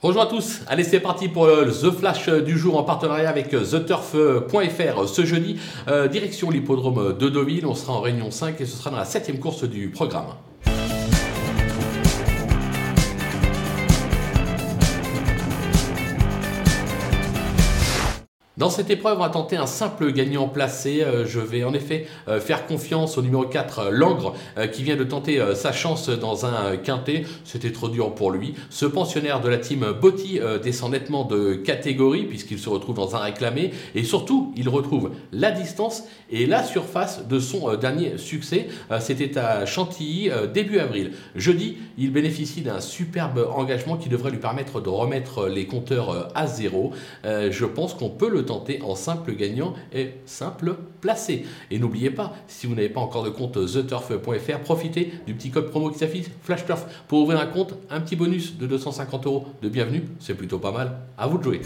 Bonjour à tous, allez c'est parti pour le The Flash du jour en partenariat avec TheTurf.fr ce jeudi, euh, direction l'hippodrome de Deauville, on sera en réunion 5 et ce sera dans la septième course du programme. Dans cette épreuve, on va tenter un simple gagnant placé. Euh, je vais en effet euh, faire confiance au numéro 4, euh, Langre, qui vient de tenter sa chance dans un quintet. C'était trop dur pour lui. Ce pensionnaire de la team Botti descend nettement de catégorie puisqu'il se retrouve dans un réclamé. Et surtout, il retrouve la distance et la surface de son dernier succès. C'était à Chantilly début avril. Jeudi, il bénéficie d'un superbe engagement qui devrait lui permettre de remettre les compteurs à zéro. Je pense qu'on peut le tenter en simple gagnant et simple placé. Et n'oubliez pas, si vous n'avez pas encore de compte theturf.fr, profitez du petit code promo qui s'affiche, FlashTurf, pour ouvrir un compte, un petit bonus de 250 euros de bienvenue, c'est plutôt pas mal. À vous de jouer.